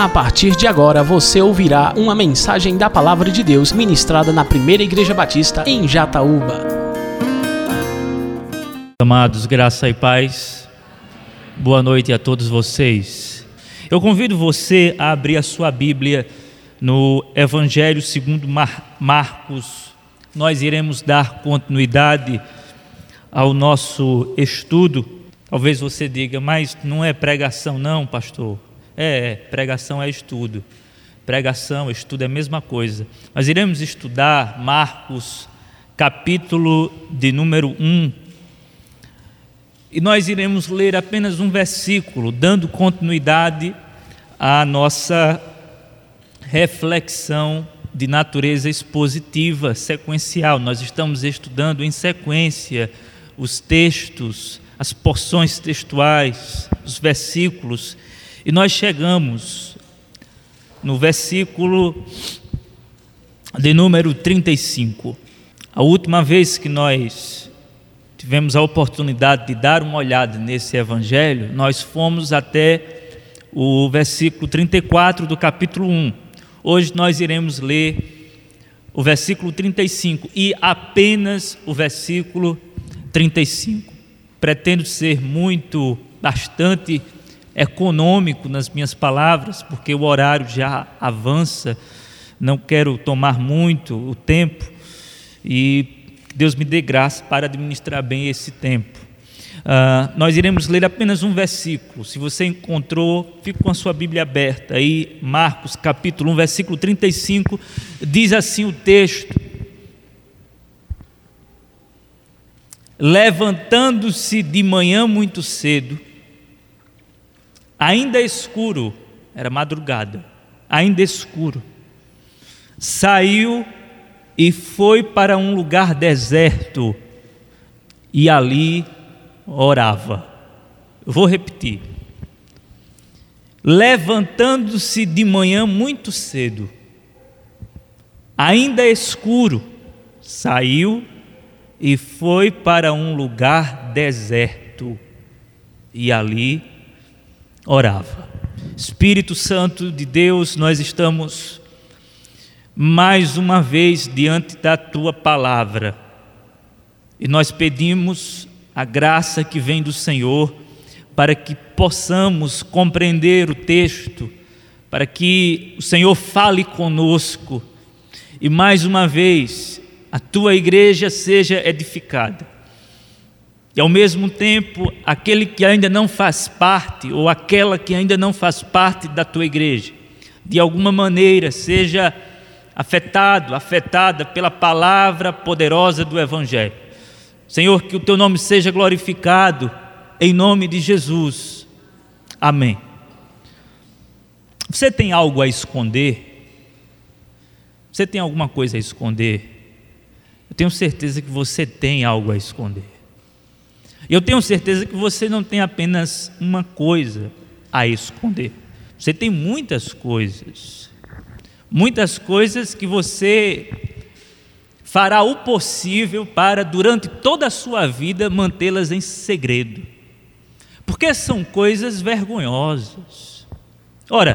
A partir de agora você ouvirá uma mensagem da Palavra de Deus ministrada na Primeira Igreja Batista em Jataúba. Amados, graça e paz, boa noite a todos vocês. Eu convido você a abrir a sua Bíblia no Evangelho segundo Mar Marcos. Nós iremos dar continuidade ao nosso estudo. Talvez você diga, mas não é pregação, não, pastor. É, é, pregação é estudo. Pregação, estudo é a mesma coisa. Mas iremos estudar Marcos, capítulo de número 1. E nós iremos ler apenas um versículo, dando continuidade à nossa reflexão de natureza expositiva, sequencial. Nós estamos estudando em sequência os textos, as porções textuais, os versículos e nós chegamos no versículo de número 35. A última vez que nós tivemos a oportunidade de dar uma olhada nesse evangelho, nós fomos até o versículo 34 do capítulo 1. Hoje nós iremos ler o versículo 35 e apenas o versículo 35. Pretendo ser muito, bastante econômico nas minhas palavras, porque o horário já avança, não quero tomar muito o tempo e Deus me dê graça para administrar bem esse tempo. Uh, nós iremos ler apenas um versículo. Se você encontrou, fique com a sua Bíblia aberta. Aí, Marcos capítulo 1, versículo 35, diz assim o texto: Levantando-se de manhã muito cedo, ainda escuro, era madrugada, ainda escuro, saiu e foi para um lugar deserto e ali orava. Vou repetir. Levantando-se de manhã muito cedo, ainda escuro, saiu e foi para um lugar deserto e ali orava. Espírito Santo de Deus, nós estamos mais uma vez diante da tua palavra. E nós pedimos a graça que vem do Senhor para que possamos compreender o texto, para que o Senhor fale conosco e mais uma vez a tua igreja seja edificada e ao mesmo tempo, aquele que ainda não faz parte, ou aquela que ainda não faz parte da tua igreja, de alguma maneira seja afetado, afetada pela palavra poderosa do Evangelho. Senhor, que o teu nome seja glorificado, em nome de Jesus. Amém. Você tem algo a esconder? Você tem alguma coisa a esconder? Eu tenho certeza que você tem algo a esconder. Eu tenho certeza que você não tem apenas uma coisa a esconder. Você tem muitas coisas. Muitas coisas que você fará o possível para, durante toda a sua vida, mantê-las em segredo. Porque são coisas vergonhosas. Ora,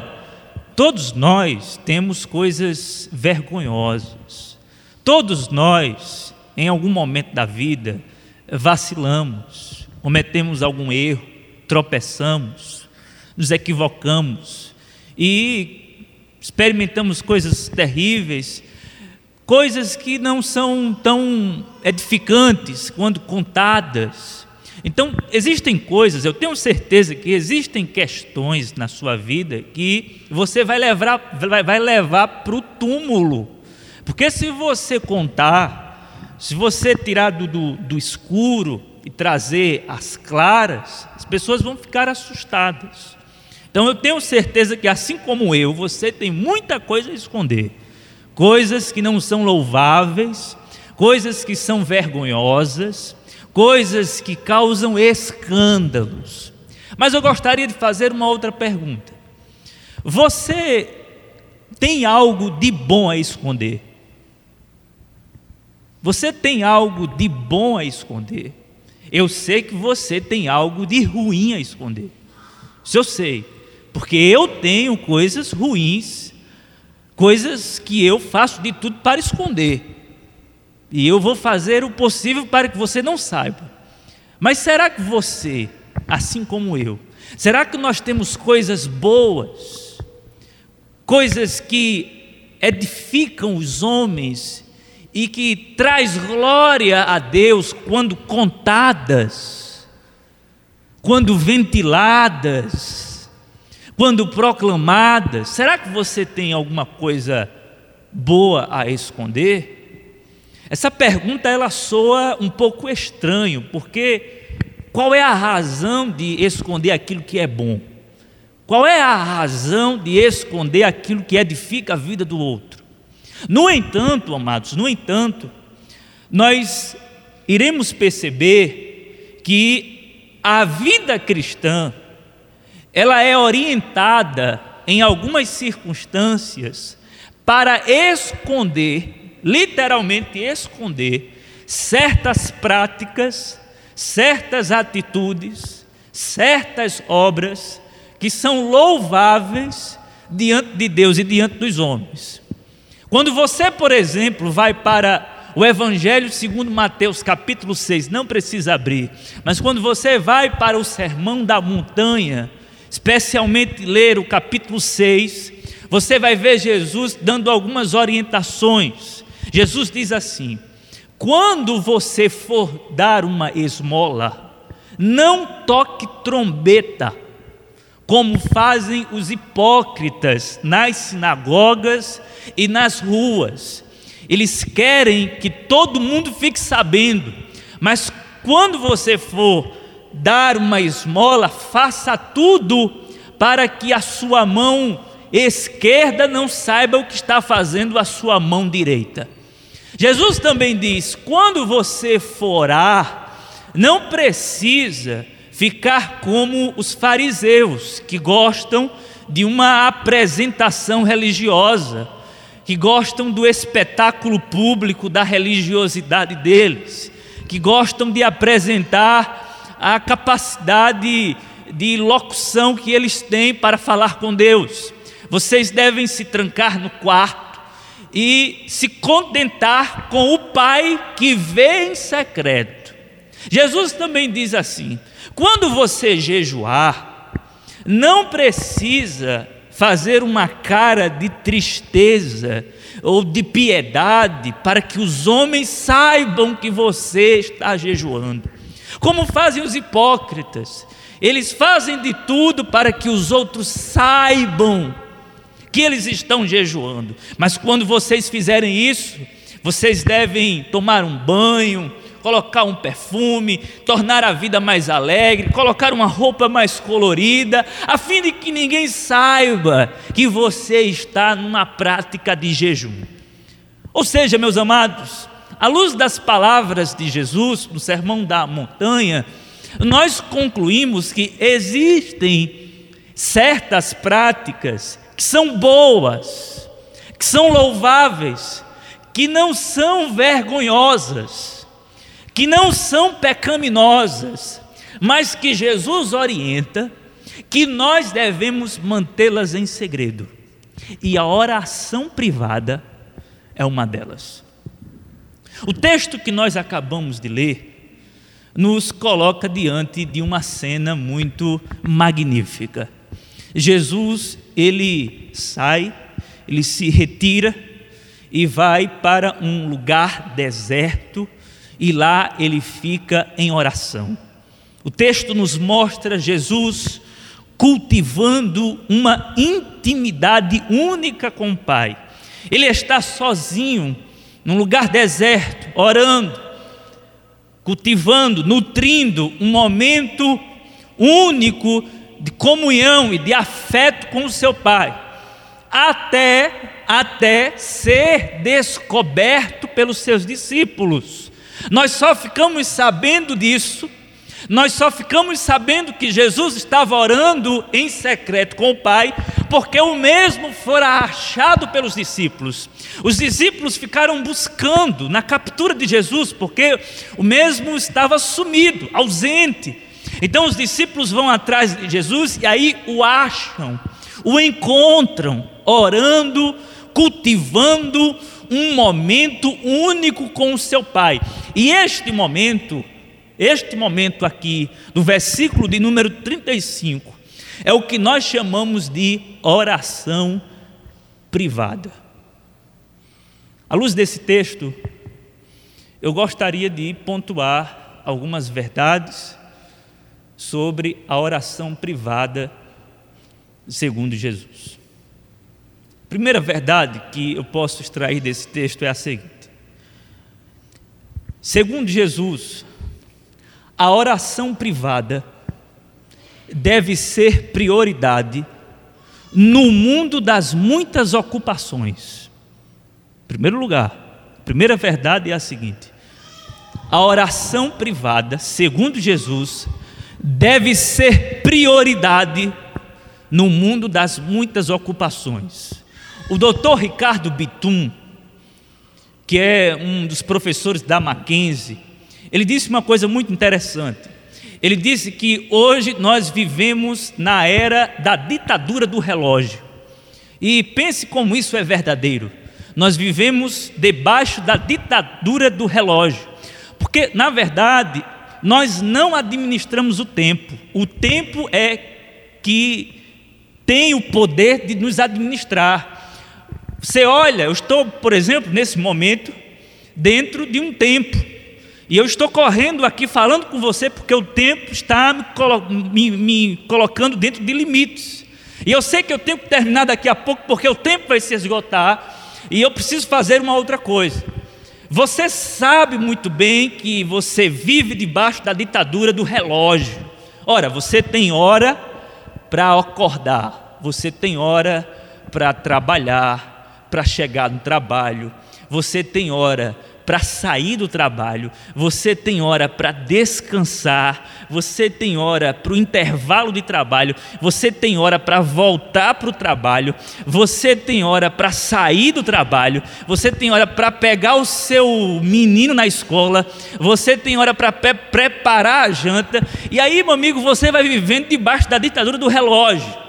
todos nós temos coisas vergonhosas. Todos nós, em algum momento da vida, vacilamos, cometemos algum erro, tropeçamos, nos equivocamos e experimentamos coisas terríveis, coisas que não são tão edificantes quando contadas. Então, existem coisas, eu tenho certeza que existem questões na sua vida que você vai levar, vai, levar para o túmulo. Porque se você contar, se você tirar do, do, do escuro e trazer as claras, as pessoas vão ficar assustadas. Então eu tenho certeza que, assim como eu, você tem muita coisa a esconder. Coisas que não são louváveis, coisas que são vergonhosas, coisas que causam escândalos. Mas eu gostaria de fazer uma outra pergunta. Você tem algo de bom a esconder? Você tem algo de bom a esconder. Eu sei que você tem algo de ruim a esconder. Isso eu sei. porque eu tenho coisas ruins, coisas que eu faço de tudo para esconder. E eu vou fazer o possível para que você não saiba. Mas será que você, assim como eu, será que nós temos coisas boas, coisas que edificam os homens e que traz glória a Deus quando contadas, quando ventiladas, quando proclamadas? Será que você tem alguma coisa boa a esconder? Essa pergunta ela soa um pouco estranho, porque qual é a razão de esconder aquilo que é bom? Qual é a razão de esconder aquilo que edifica a vida do outro? No entanto, amados, no entanto, nós iremos perceber que a vida cristã ela é orientada em algumas circunstâncias para esconder literalmente esconder certas práticas, certas atitudes, certas obras que são louváveis diante de Deus e diante dos homens. Quando você, por exemplo, vai para o Evangelho segundo Mateus, capítulo 6, não precisa abrir, mas quando você vai para o Sermão da Montanha, especialmente ler o capítulo 6, você vai ver Jesus dando algumas orientações. Jesus diz assim: quando você for dar uma esmola, não toque trombeta, como fazem os hipócritas nas sinagogas e nas ruas. Eles querem que todo mundo fique sabendo, mas quando você for dar uma esmola, faça tudo para que a sua mão esquerda não saiba o que está fazendo a sua mão direita. Jesus também diz: quando você forar, não precisa ficar como os fariseus, que gostam de uma apresentação religiosa, que gostam do espetáculo público da religiosidade deles, que gostam de apresentar a capacidade de locução que eles têm para falar com Deus. Vocês devem se trancar no quarto e se contentar com o Pai que vê em secreto. Jesus também diz assim: quando você jejuar, não precisa fazer uma cara de tristeza ou de piedade para que os homens saibam que você está jejuando. Como fazem os hipócritas, eles fazem de tudo para que os outros saibam que eles estão jejuando. Mas quando vocês fizerem isso, vocês devem tomar um banho, colocar um perfume, tornar a vida mais alegre, colocar uma roupa mais colorida, a fim de que ninguém saiba que você está numa prática de jejum. Ou seja, meus amados, à luz das palavras de Jesus no Sermão da Montanha, nós concluímos que existem certas práticas que são boas, que são louváveis, que não são vergonhosas, que não são pecaminosas, mas que Jesus orienta que nós devemos mantê-las em segredo. E a oração privada é uma delas. O texto que nós acabamos de ler nos coloca diante de uma cena muito magnífica. Jesus, ele sai, ele se retira e vai para um lugar deserto e lá ele fica em oração. O texto nos mostra Jesus cultivando uma intimidade única com o Pai. Ele está sozinho, num lugar deserto, orando, cultivando, nutrindo um momento único de comunhão e de afeto com o seu pai, até até ser descoberto pelos seus discípulos. Nós só ficamos sabendo disso, nós só ficamos sabendo que Jesus estava orando em secreto com o Pai, porque o mesmo fora achado pelos discípulos. Os discípulos ficaram buscando na captura de Jesus, porque o mesmo estava sumido, ausente. Então os discípulos vão atrás de Jesus e aí o acham, o encontram, orando, cultivando um momento único com o seu Pai. E este momento, este momento aqui, do versículo de número 35, é o que nós chamamos de oração privada. À luz desse texto, eu gostaria de pontuar algumas verdades sobre a oração privada segundo Jesus. A primeira verdade que eu posso extrair desse texto é a seguinte: segundo Jesus, a oração privada deve ser prioridade no mundo das muitas ocupações. Em primeiro lugar, a primeira verdade é a seguinte: a oração privada, segundo Jesus, deve ser prioridade no mundo das muitas ocupações. O doutor Ricardo Bitum, que é um dos professores da Mackenzie, ele disse uma coisa muito interessante. Ele disse que hoje nós vivemos na era da ditadura do relógio. E pense como isso é verdadeiro. Nós vivemos debaixo da ditadura do relógio. Porque, na verdade, nós não administramos o tempo. O tempo é que tem o poder de nos administrar. Você olha, eu estou, por exemplo, nesse momento, dentro de um tempo. E eu estou correndo aqui falando com você porque o tempo está me, colo me, me colocando dentro de limites. E eu sei que eu tenho que terminar daqui a pouco porque o tempo vai se esgotar e eu preciso fazer uma outra coisa. Você sabe muito bem que você vive debaixo da ditadura do relógio. Ora, você tem hora para acordar, você tem hora para trabalhar, para chegar no trabalho, você tem hora para sair do trabalho, você tem hora para descansar, você tem hora para o intervalo de trabalho, você tem hora para voltar para o trabalho, você tem hora para sair do trabalho, você tem hora para pegar o seu menino na escola, você tem hora para preparar a janta, e aí, meu amigo, você vai vivendo debaixo da ditadura do relógio.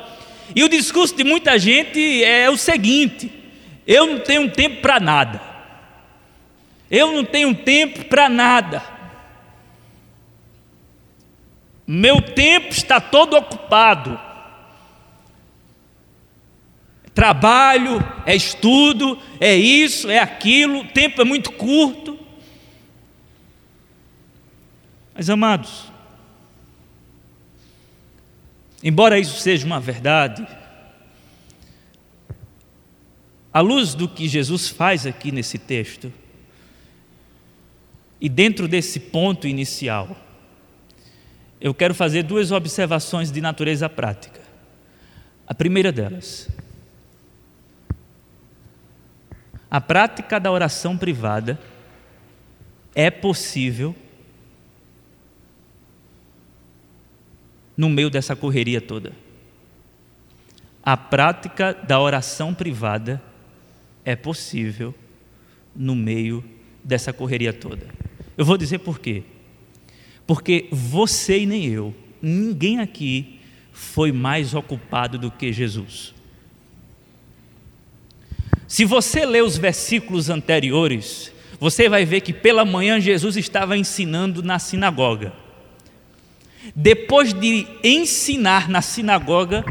E o discurso de muita gente é o seguinte: eu não tenho tempo para nada. Eu não tenho tempo para nada. Meu tempo está todo ocupado. Trabalho, é estudo, é isso, é aquilo, o tempo é muito curto. Mas amados, embora isso seja uma verdade, à luz do que Jesus faz aqui nesse texto, e dentro desse ponto inicial, eu quero fazer duas observações de natureza prática. A primeira delas, a prática da oração privada é possível no meio dessa correria toda. A prática da oração privada é possível no meio dessa correria toda. Eu vou dizer por quê. Porque você e nem eu, ninguém aqui foi mais ocupado do que Jesus. Se você ler os versículos anteriores, você vai ver que pela manhã Jesus estava ensinando na sinagoga. Depois de ensinar na sinagoga,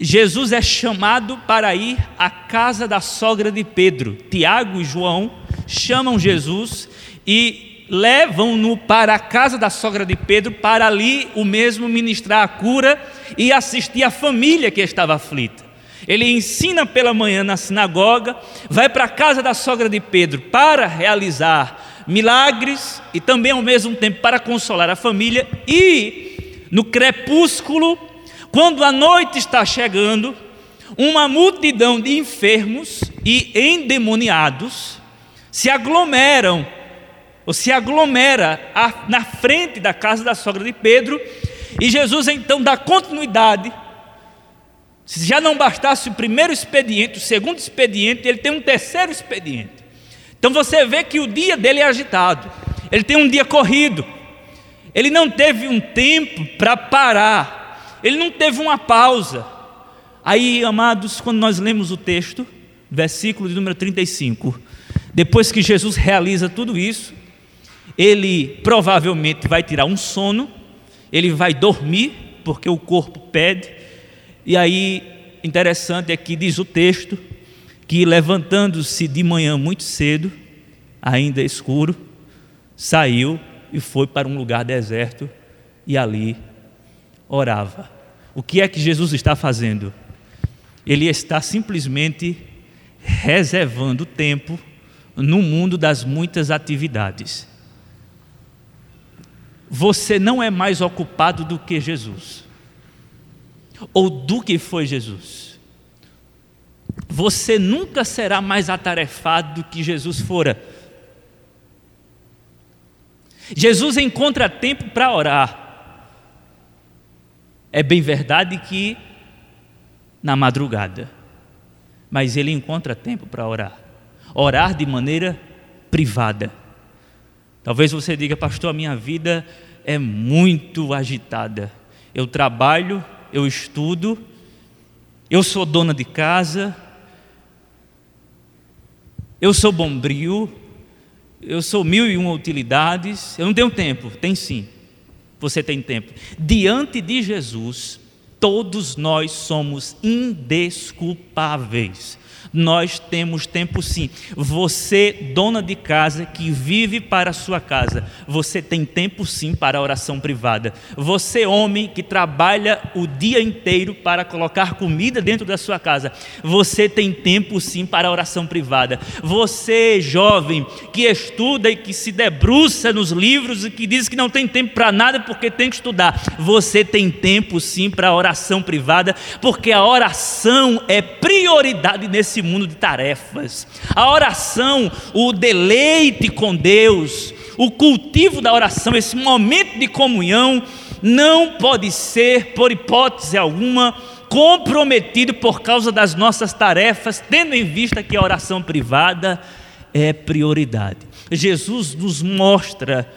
Jesus é chamado para ir à casa da sogra de Pedro. Tiago e João chamam Jesus e levam-no para a casa da sogra de Pedro, para ali o mesmo ministrar a cura e assistir a família que estava aflita. Ele ensina pela manhã na sinagoga, vai para a casa da sogra de Pedro para realizar milagres e também ao mesmo tempo para consolar a família e no crepúsculo, quando a noite está chegando, uma multidão de enfermos e endemoniados se aglomeram ou se aglomera na frente da casa da sogra de Pedro, e Jesus então dá continuidade. Se já não bastasse o primeiro expediente, o segundo expediente, ele tem um terceiro expediente. Então você vê que o dia dele é agitado, ele tem um dia corrido. Ele não teve um tempo para parar, ele não teve uma pausa. Aí, amados, quando nós lemos o texto, versículo de número 35, depois que Jesus realiza tudo isso, ele provavelmente vai tirar um sono, ele vai dormir, porque o corpo pede, e aí, interessante é que diz o texto, que levantando-se de manhã muito cedo, ainda escuro, saiu e foi para um lugar deserto e ali orava. O que é que Jesus está fazendo? Ele está simplesmente reservando tempo no mundo das muitas atividades. Você não é mais ocupado do que Jesus, ou do que foi Jesus. Você nunca será mais atarefado do que Jesus fora. Jesus encontra tempo para orar. É bem verdade que na madrugada, mas ele encontra tempo para orar. Orar de maneira privada. Talvez você diga, pastor, a minha vida é muito agitada. Eu trabalho, eu estudo, eu sou dona de casa, eu sou bombril, eu sou mil e uma utilidades, eu não tenho tempo. Tem sim, você tem tempo. Diante de Jesus, todos nós somos indesculpáveis nós temos tempo sim. Você, dona de casa que vive para a sua casa, você tem tempo sim para a oração privada. Você, homem que trabalha o dia inteiro para colocar comida dentro da sua casa, você tem tempo sim para a oração privada. Você, jovem que estuda e que se debruça nos livros e que diz que não tem tempo para nada porque tem que estudar, você tem tempo sim para a oração privada, porque a oração é prioridade nesse esse mundo de tarefas. A oração, o deleite com Deus, o cultivo da oração, esse momento de comunhão, não pode ser, por hipótese alguma, comprometido por causa das nossas tarefas, tendo em vista que a oração privada é prioridade. Jesus nos mostra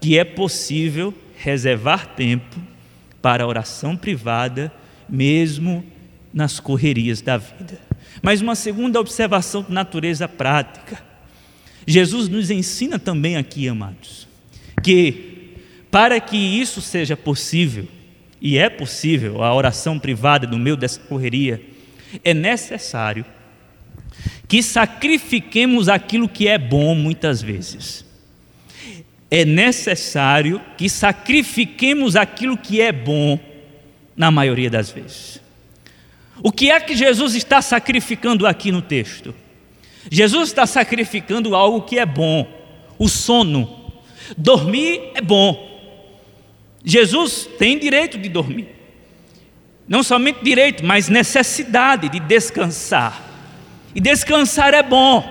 que é possível reservar tempo para a oração privada, mesmo nas correrias da vida. Mas uma segunda observação de natureza prática. Jesus nos ensina também aqui, amados, que para que isso seja possível, e é possível a oração privada no meio dessa correria, é necessário que sacrifiquemos aquilo que é bom muitas vezes. É necessário que sacrifiquemos aquilo que é bom na maioria das vezes. O que é que Jesus está sacrificando aqui no texto? Jesus está sacrificando algo que é bom, o sono. Dormir é bom. Jesus tem direito de dormir. Não somente direito, mas necessidade de descansar. E descansar é bom,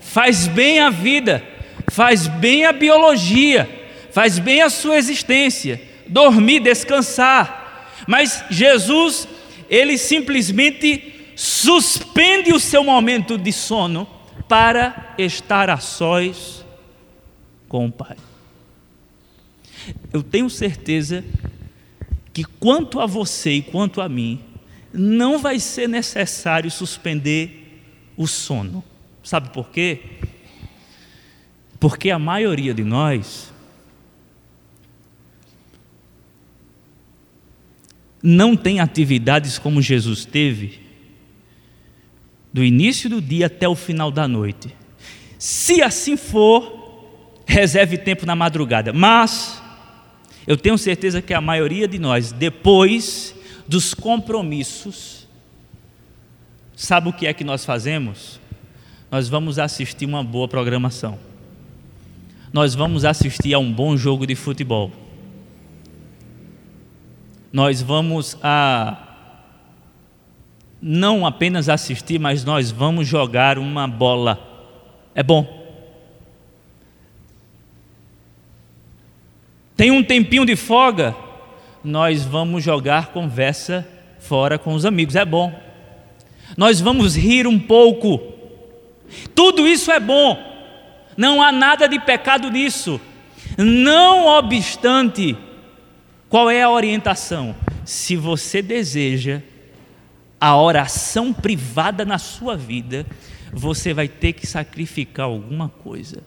faz bem a vida, faz bem a biologia, faz bem a sua existência. Dormir, descansar. Mas Jesus ele simplesmente suspende o seu momento de sono para estar a sós com o Pai. Eu tenho certeza que quanto a você e quanto a mim, não vai ser necessário suspender o sono. Sabe por quê? Porque a maioria de nós não tem atividades como Jesus teve, do início do dia até o final da noite. Se assim for, reserve tempo na madrugada. Mas eu tenho certeza que a maioria de nós, depois dos compromissos, sabe o que é que nós fazemos? Nós vamos assistir uma boa programação. Nós vamos assistir a um bom jogo de futebol nós vamos a não apenas assistir, mas nós vamos jogar uma bola. É bom. Tem um tempinho de folga, nós vamos jogar conversa fora com os amigos. É bom. Nós vamos rir um pouco. Tudo isso é bom. Não há nada de pecado nisso. Não obstante, qual é a orientação? Se você deseja a oração privada na sua vida, você vai ter que sacrificar alguma coisa.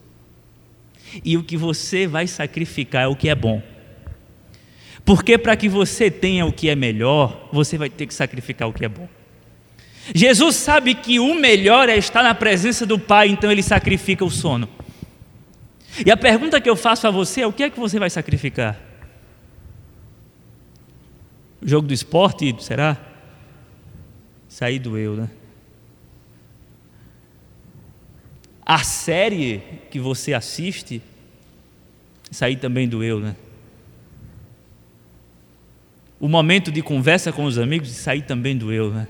E o que você vai sacrificar é o que é bom. Porque para que você tenha o que é melhor, você vai ter que sacrificar o que é bom. Jesus sabe que o melhor é estar na presença do Pai, então ele sacrifica o sono. E a pergunta que eu faço a você é: o que é que você vai sacrificar? O jogo do esporte, será? Sair do eu, né? A série que você assiste, sair também do eu, né? O momento de conversa com os amigos, sair também do eu, né?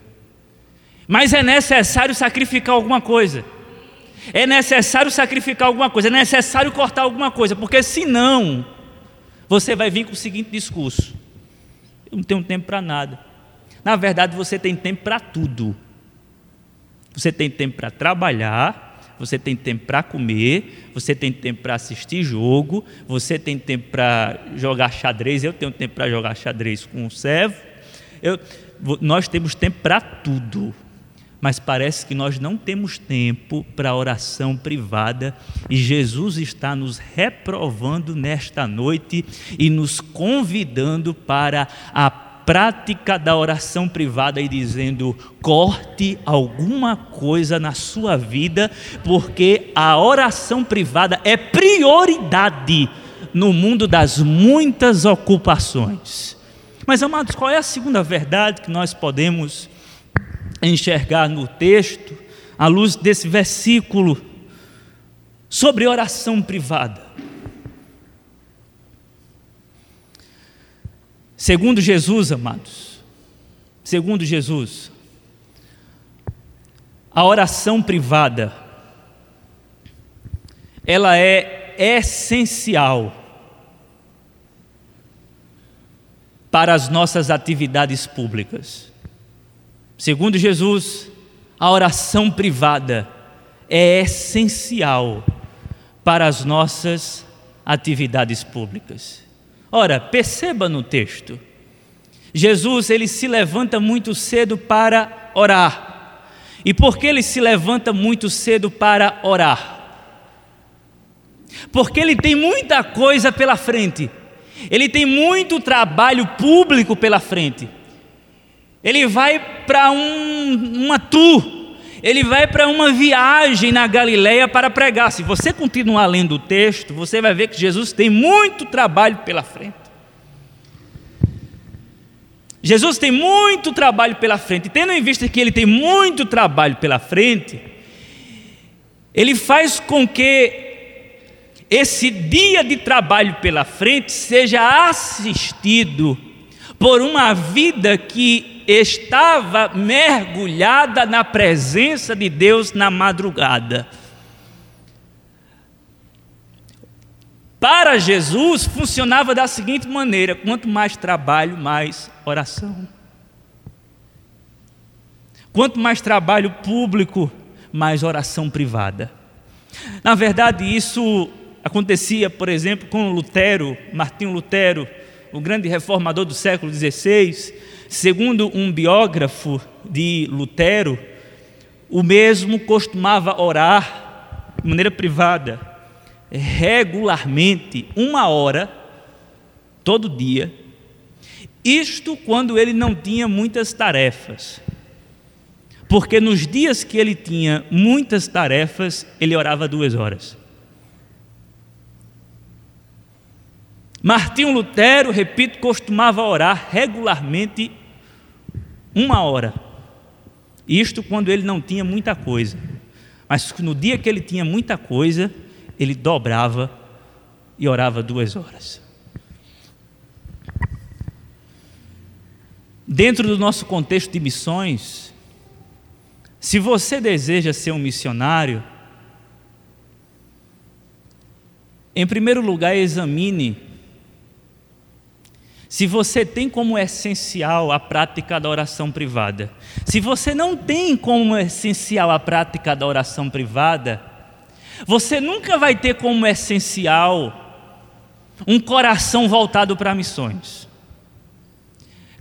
Mas é necessário sacrificar alguma coisa. É necessário sacrificar alguma coisa, é necessário cortar alguma coisa, porque senão você vai vir com o seguinte discurso: não tenho tempo para nada. Na verdade, você tem tempo para tudo. Você tem tempo para trabalhar, você tem tempo para comer, você tem tempo para assistir jogo, você tem tempo para jogar xadrez. Eu tenho tempo para jogar xadrez com o servo. Eu, nós temos tempo para tudo mas parece que nós não temos tempo para oração privada e Jesus está nos reprovando nesta noite e nos convidando para a prática da oração privada e dizendo: corte alguma coisa na sua vida, porque a oração privada é prioridade no mundo das muitas ocupações. Mas, amados, qual é a segunda verdade que nós podemos enxergar no texto, à luz desse versículo, sobre oração privada. Segundo Jesus, amados, segundo Jesus, a oração privada, ela é essencial para as nossas atividades públicas. Segundo Jesus, a oração privada é essencial para as nossas atividades públicas. Ora, perceba no texto. Jesus, ele se levanta muito cedo para orar. E por que ele se levanta muito cedo para orar? Porque ele tem muita coisa pela frente. Ele tem muito trabalho público pela frente. Ele vai para um, uma tour, ele vai para uma viagem na Galileia para pregar. Se você continuar lendo o texto, você vai ver que Jesus tem muito trabalho pela frente. Jesus tem muito trabalho pela frente, tendo em vista que ele tem muito trabalho pela frente, ele faz com que esse dia de trabalho pela frente seja assistido por uma vida que estava mergulhada na presença de Deus na madrugada. Para Jesus funcionava da seguinte maneira: quanto mais trabalho, mais oração. Quanto mais trabalho público, mais oração privada. Na verdade, isso acontecia, por exemplo, com Lutero, Martinho Lutero, o grande reformador do século XVI, Segundo um biógrafo de Lutero, o mesmo costumava orar de maneira privada, regularmente, uma hora, todo dia, isto quando ele não tinha muitas tarefas. Porque nos dias que ele tinha muitas tarefas, ele orava duas horas. Martinho Lutero, repito, costumava orar regularmente uma hora. Isto quando ele não tinha muita coisa. Mas no dia que ele tinha muita coisa, ele dobrava e orava duas horas. Dentro do nosso contexto de missões, se você deseja ser um missionário, em primeiro lugar, examine se você tem como essencial a prática da oração privada, se você não tem como essencial a prática da oração privada, você nunca vai ter como essencial um coração voltado para missões.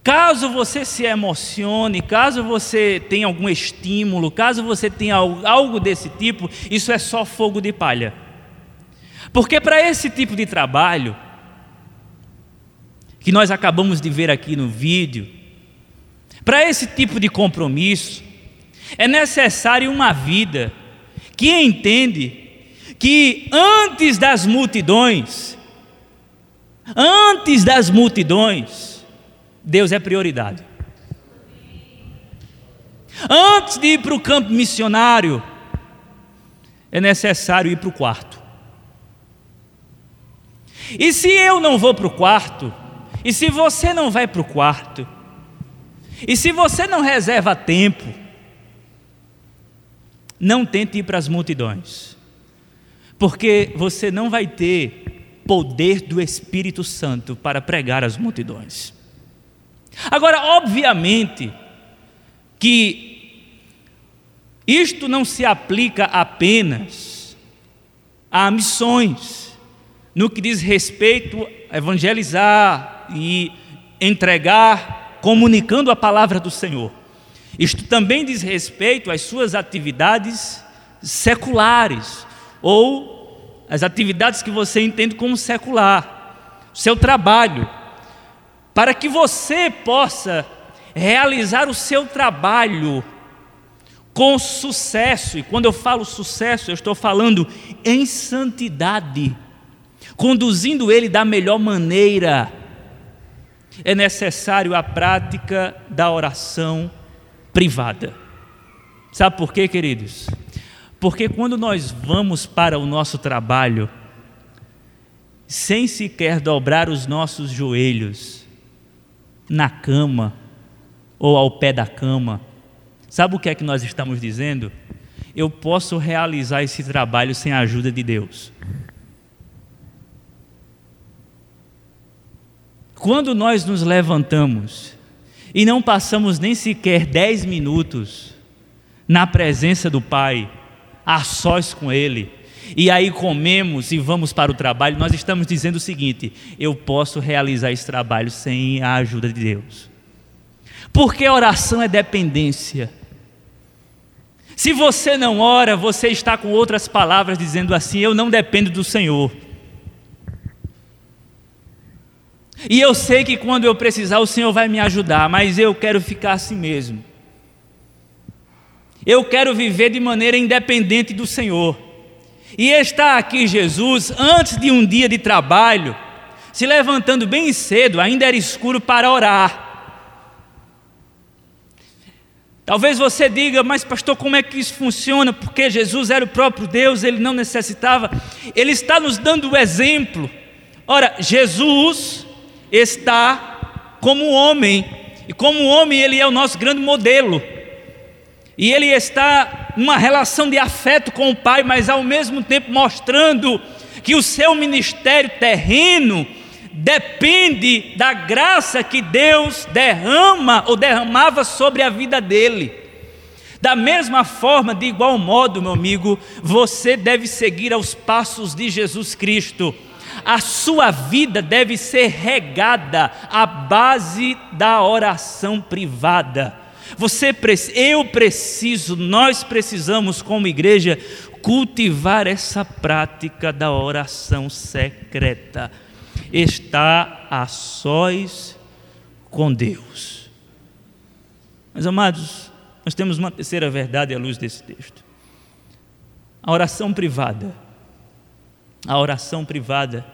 Caso você se emocione, caso você tenha algum estímulo, caso você tenha algo desse tipo, isso é só fogo de palha. Porque para esse tipo de trabalho, que nós acabamos de ver aqui no vídeo, para esse tipo de compromisso, é necessário uma vida que entende que antes das multidões, antes das multidões, Deus é prioridade. Antes de ir para o campo missionário, é necessário ir para o quarto. E se eu não vou para o quarto, e se você não vai para o quarto, e se você não reserva tempo, não tente ir para as multidões, porque você não vai ter poder do Espírito Santo para pregar às multidões. Agora, obviamente, que isto não se aplica apenas a missões, no que diz respeito a evangelizar e entregar, comunicando a palavra do Senhor. Isto também diz respeito às suas atividades seculares, ou as atividades que você entende como secular, seu trabalho, para que você possa realizar o seu trabalho com sucesso, e quando eu falo sucesso, eu estou falando em santidade, conduzindo ele da melhor maneira. É necessário a prática da oração privada. Sabe por quê, queridos? Porque quando nós vamos para o nosso trabalho, sem sequer dobrar os nossos joelhos na cama ou ao pé da cama, sabe o que é que nós estamos dizendo? Eu posso realizar esse trabalho sem a ajuda de Deus. Quando nós nos levantamos e não passamos nem sequer dez minutos na presença do Pai, a sós com Ele, e aí comemos e vamos para o trabalho, nós estamos dizendo o seguinte: eu posso realizar esse trabalho sem a ajuda de Deus. Porque oração é dependência. Se você não ora, você está com outras palavras dizendo assim: eu não dependo do Senhor. E eu sei que quando eu precisar, o Senhor vai me ajudar, mas eu quero ficar assim mesmo. Eu quero viver de maneira independente do Senhor. E está aqui Jesus, antes de um dia de trabalho, se levantando bem cedo, ainda era escuro para orar. Talvez você diga, mas pastor, como é que isso funciona? Porque Jesus era o próprio Deus, ele não necessitava. Ele está nos dando o exemplo. Ora, Jesus está como homem, e como homem ele é o nosso grande modelo. E ele está numa relação de afeto com o Pai, mas ao mesmo tempo mostrando que o seu ministério terreno depende da graça que Deus derrama ou derramava sobre a vida dele. Da mesma forma, de igual modo, meu amigo, você deve seguir aos passos de Jesus Cristo a sua vida deve ser regada à base da oração privada. Você, eu preciso, nós precisamos, como igreja, cultivar essa prática da oração secreta. Está a sós com Deus. Mas, amados, nós temos uma terceira verdade à luz desse texto. A oração privada a oração privada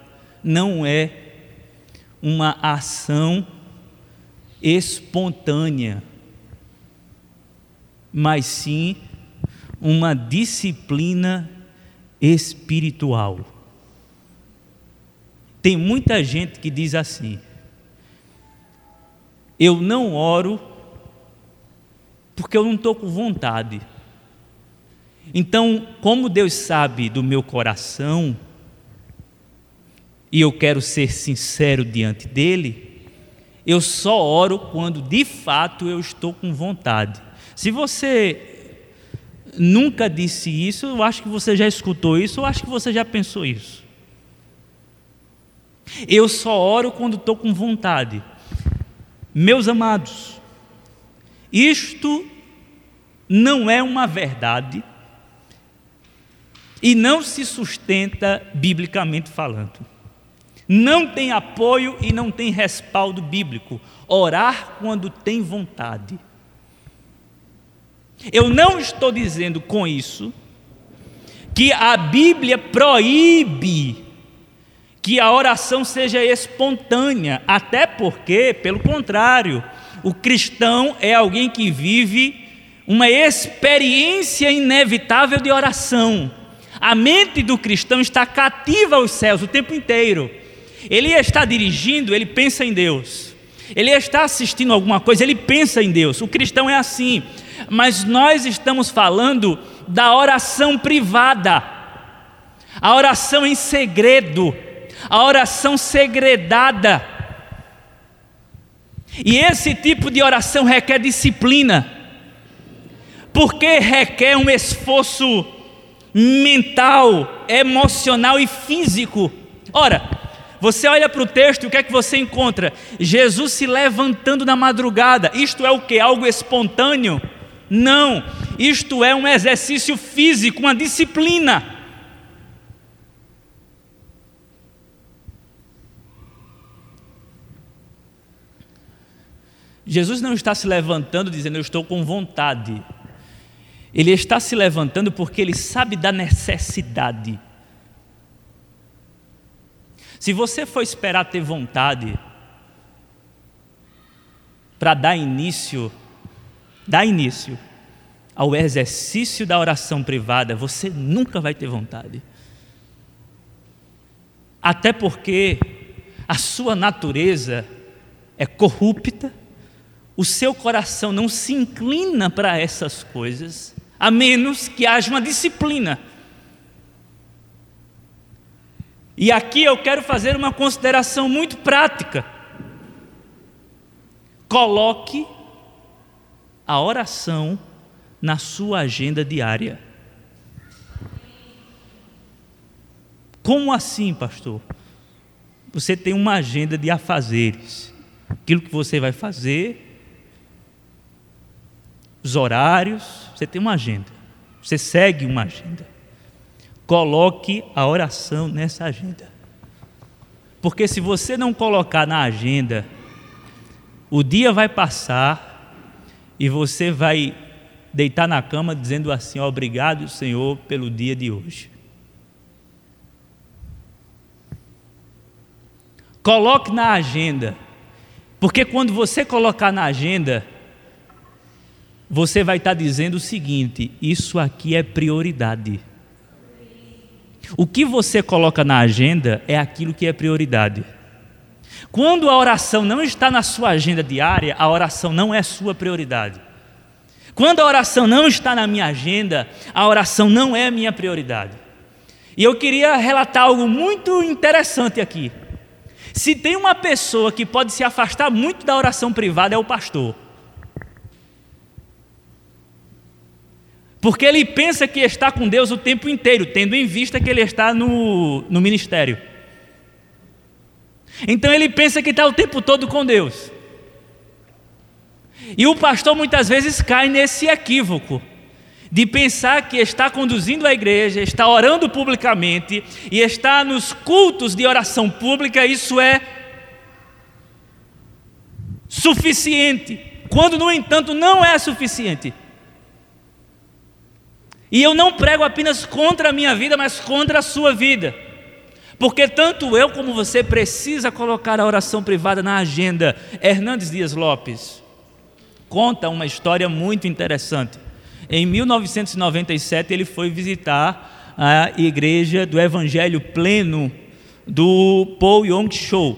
não é uma ação espontânea, mas sim uma disciplina espiritual. Tem muita gente que diz assim: eu não oro porque eu não estou com vontade. Então, como Deus sabe do meu coração, e eu quero ser sincero diante dele, eu só oro quando de fato eu estou com vontade. Se você nunca disse isso, eu acho que você já escutou isso, eu acho que você já pensou isso. Eu só oro quando estou com vontade. Meus amados, isto não é uma verdade e não se sustenta biblicamente falando. Não tem apoio e não tem respaldo bíblico. Orar quando tem vontade. Eu não estou dizendo com isso que a Bíblia proíbe que a oração seja espontânea, até porque, pelo contrário, o cristão é alguém que vive uma experiência inevitável de oração. A mente do cristão está cativa aos céus o tempo inteiro. Ele está dirigindo, ele pensa em Deus. Ele está assistindo alguma coisa, ele pensa em Deus. O cristão é assim. Mas nós estamos falando da oração privada, a oração em segredo, a oração segredada. E esse tipo de oração requer disciplina, porque requer um esforço mental, emocional e físico. Ora, você olha para o texto e o que é que você encontra? Jesus se levantando na madrugada. Isto é o que? Algo espontâneo? Não, isto é um exercício físico, uma disciplina. Jesus não está se levantando dizendo eu estou com vontade. Ele está se levantando porque ele sabe da necessidade. Se você for esperar ter vontade para dar início, dar início ao exercício da oração privada, você nunca vai ter vontade. Até porque a sua natureza é corrupta, o seu coração não se inclina para essas coisas, a menos que haja uma disciplina. E aqui eu quero fazer uma consideração muito prática. Coloque a oração na sua agenda diária. Como assim, pastor? Você tem uma agenda de afazeres. Aquilo que você vai fazer, os horários, você tem uma agenda. Você segue uma agenda. Coloque a oração nessa agenda. Porque se você não colocar na agenda, o dia vai passar e você vai deitar na cama dizendo assim: Obrigado, Senhor, pelo dia de hoje. Coloque na agenda, porque quando você colocar na agenda, você vai estar dizendo o seguinte: Isso aqui é prioridade. O que você coloca na agenda é aquilo que é prioridade. Quando a oração não está na sua agenda diária, a oração não é sua prioridade. Quando a oração não está na minha agenda, a oração não é minha prioridade. E eu queria relatar algo muito interessante aqui. Se tem uma pessoa que pode se afastar muito da oração privada, é o pastor. Porque ele pensa que está com Deus o tempo inteiro, tendo em vista que ele está no, no ministério. Então ele pensa que está o tempo todo com Deus. E o pastor muitas vezes cai nesse equívoco de pensar que está conduzindo a igreja, está orando publicamente e está nos cultos de oração pública, isso é suficiente, quando no entanto não é suficiente. E eu não prego apenas contra a minha vida, mas contra a sua vida. Porque tanto eu como você precisa colocar a oração privada na agenda. Hernandes Dias Lopes conta uma história muito interessante. Em 1997 ele foi visitar a igreja do Evangelho Pleno do Paul Yong Cho.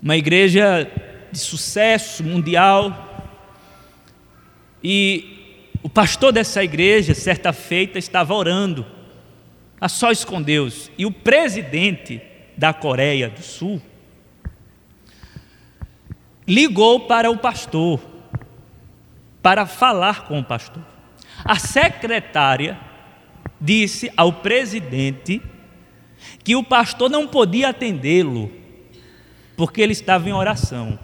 Uma igreja de sucesso mundial. E o pastor dessa igreja, certa feita, estava orando a sós com Deus. E o presidente da Coreia do Sul ligou para o pastor para falar com o pastor. A secretária disse ao presidente que o pastor não podia atendê-lo, porque ele estava em oração.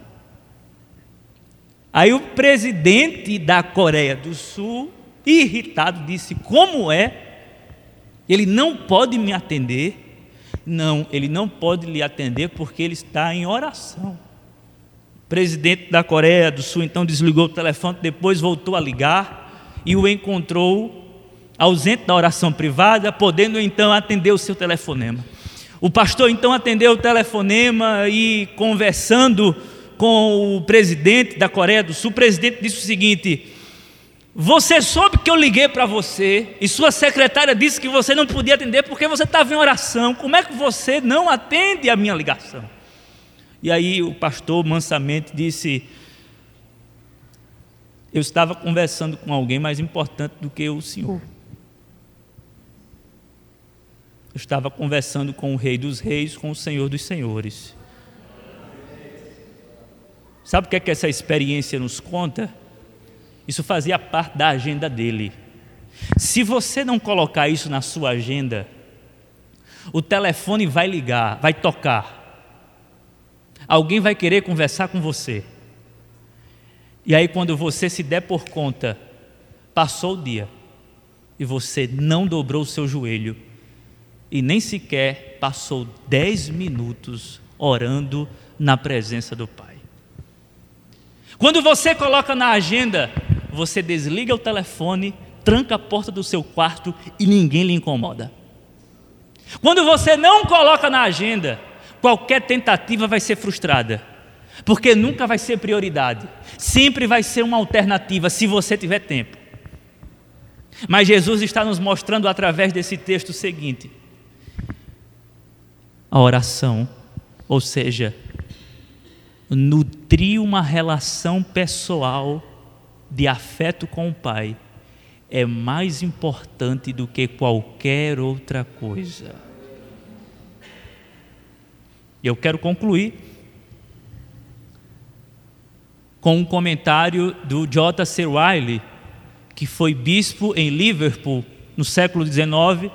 Aí o presidente da Coreia do Sul, irritado, disse: Como é? Ele não pode me atender? Não, ele não pode lhe atender porque ele está em oração. O presidente da Coreia do Sul então desligou o telefone, depois voltou a ligar e o encontrou ausente da oração privada, podendo então atender o seu telefonema. O pastor então atendeu o telefonema e conversando com o presidente da Coreia do Sul, o presidente disse o seguinte: Você soube que eu liguei para você e sua secretária disse que você não podia atender porque você estava em oração. Como é que você não atende a minha ligação? E aí o pastor mansamente disse: Eu estava conversando com alguém mais importante do que o senhor. Eu estava conversando com o Rei dos Reis, com o Senhor dos Senhores. Sabe o que é que essa experiência nos conta? Isso fazia parte da agenda dele. Se você não colocar isso na sua agenda, o telefone vai ligar, vai tocar. Alguém vai querer conversar com você. E aí, quando você se der por conta, passou o dia e você não dobrou o seu joelho e nem sequer passou dez minutos orando na presença do Pai. Quando você coloca na agenda, você desliga o telefone, tranca a porta do seu quarto e ninguém lhe incomoda. Quando você não coloca na agenda, qualquer tentativa vai ser frustrada, porque nunca vai ser prioridade, sempre vai ser uma alternativa se você tiver tempo. Mas Jesus está nos mostrando através desse texto o seguinte: a oração, ou seja, nutrir uma relação pessoal de afeto com o Pai, é mais importante do que qualquer outra coisa. E eu quero concluir com um comentário do J.C. Riley, que foi bispo em Liverpool no século XIX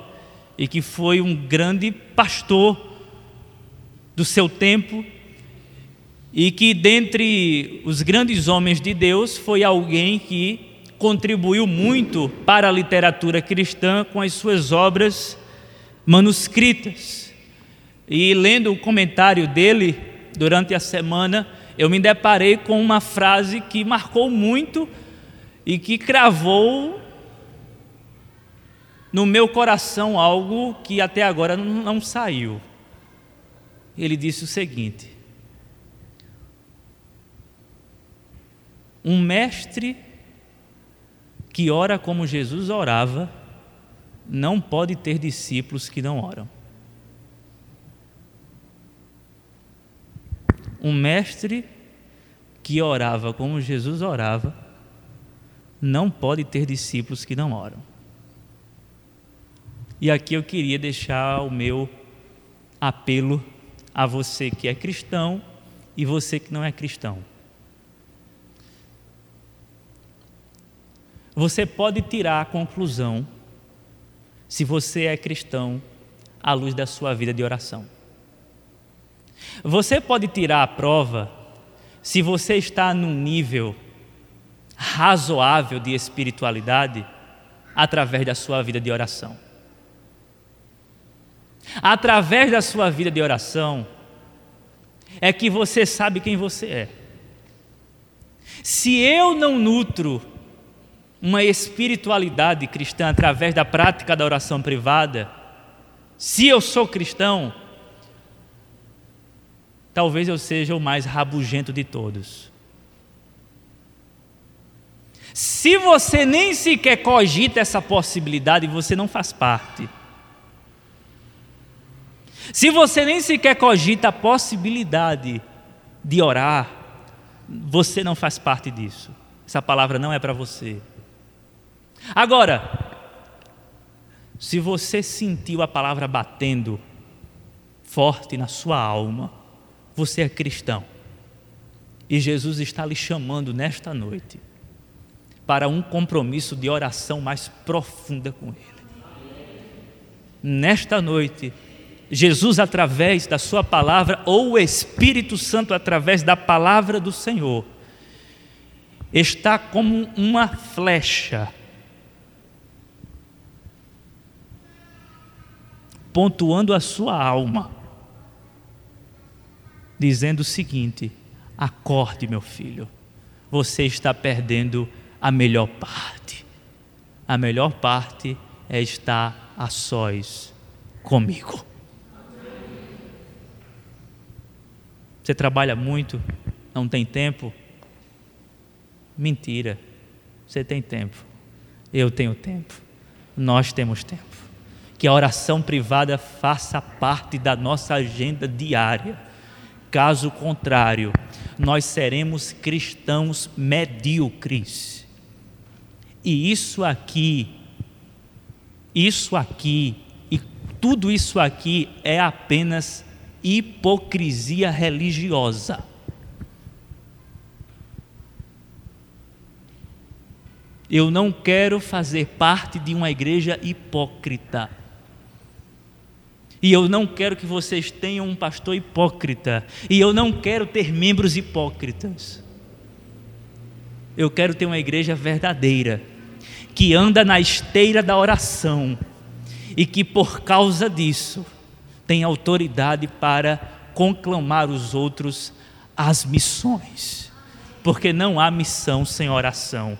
e que foi um grande pastor do seu tempo e que, dentre os grandes homens de Deus, foi alguém que contribuiu muito para a literatura cristã com as suas obras manuscritas. E lendo o comentário dele durante a semana, eu me deparei com uma frase que marcou muito e que cravou no meu coração algo que até agora não saiu ele disse o seguinte: Um mestre que ora como Jesus orava, não pode ter discípulos que não oram. Um mestre que orava como Jesus orava, não pode ter discípulos que não oram. E aqui eu queria deixar o meu apelo a você que é cristão e você que não é cristão. Você pode tirar a conclusão, se você é cristão, à luz da sua vida de oração. Você pode tirar a prova se você está num nível razoável de espiritualidade através da sua vida de oração. Através da sua vida de oração, é que você sabe quem você é. Se eu não nutro uma espiritualidade cristã através da prática da oração privada, se eu sou cristão, talvez eu seja o mais rabugento de todos. Se você nem sequer cogita essa possibilidade, você não faz parte. Se você nem sequer cogita a possibilidade de orar, você não faz parte disso. Essa palavra não é para você. Agora, se você sentiu a palavra batendo forte na sua alma, você é cristão. E Jesus está lhe chamando nesta noite para um compromisso de oração mais profunda com Ele. Nesta noite, Jesus através da Sua palavra ou o Espírito Santo através da palavra do Senhor, está como uma flecha pontuando a sua alma, dizendo o seguinte: acorde, meu filho, você está perdendo a melhor parte. A melhor parte é estar a sós comigo. Você trabalha muito, não tem tempo? Mentira. Você tem tempo. Eu tenho tempo. Nós temos tempo. Que a oração privada faça parte da nossa agenda diária. Caso contrário, nós seremos cristãos medíocres. E isso aqui, isso aqui e tudo isso aqui é apenas hipocrisia religiosa. Eu não quero fazer parte de uma igreja hipócrita. E eu não quero que vocês tenham um pastor hipócrita. E eu não quero ter membros hipócritas. Eu quero ter uma igreja verdadeira, que anda na esteira da oração e que por causa disso tem autoridade para conclamar os outros às missões, porque não há missão sem oração.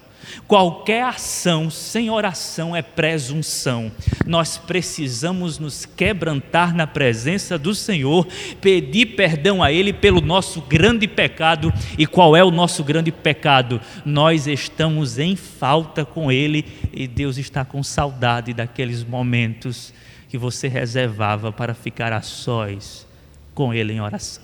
Qualquer ação sem oração é presunção. Nós precisamos nos quebrantar na presença do Senhor, pedir perdão a Ele pelo nosso grande pecado. E qual é o nosso grande pecado? Nós estamos em falta com Ele e Deus está com saudade daqueles momentos que você reservava para ficar a sós com Ele em oração.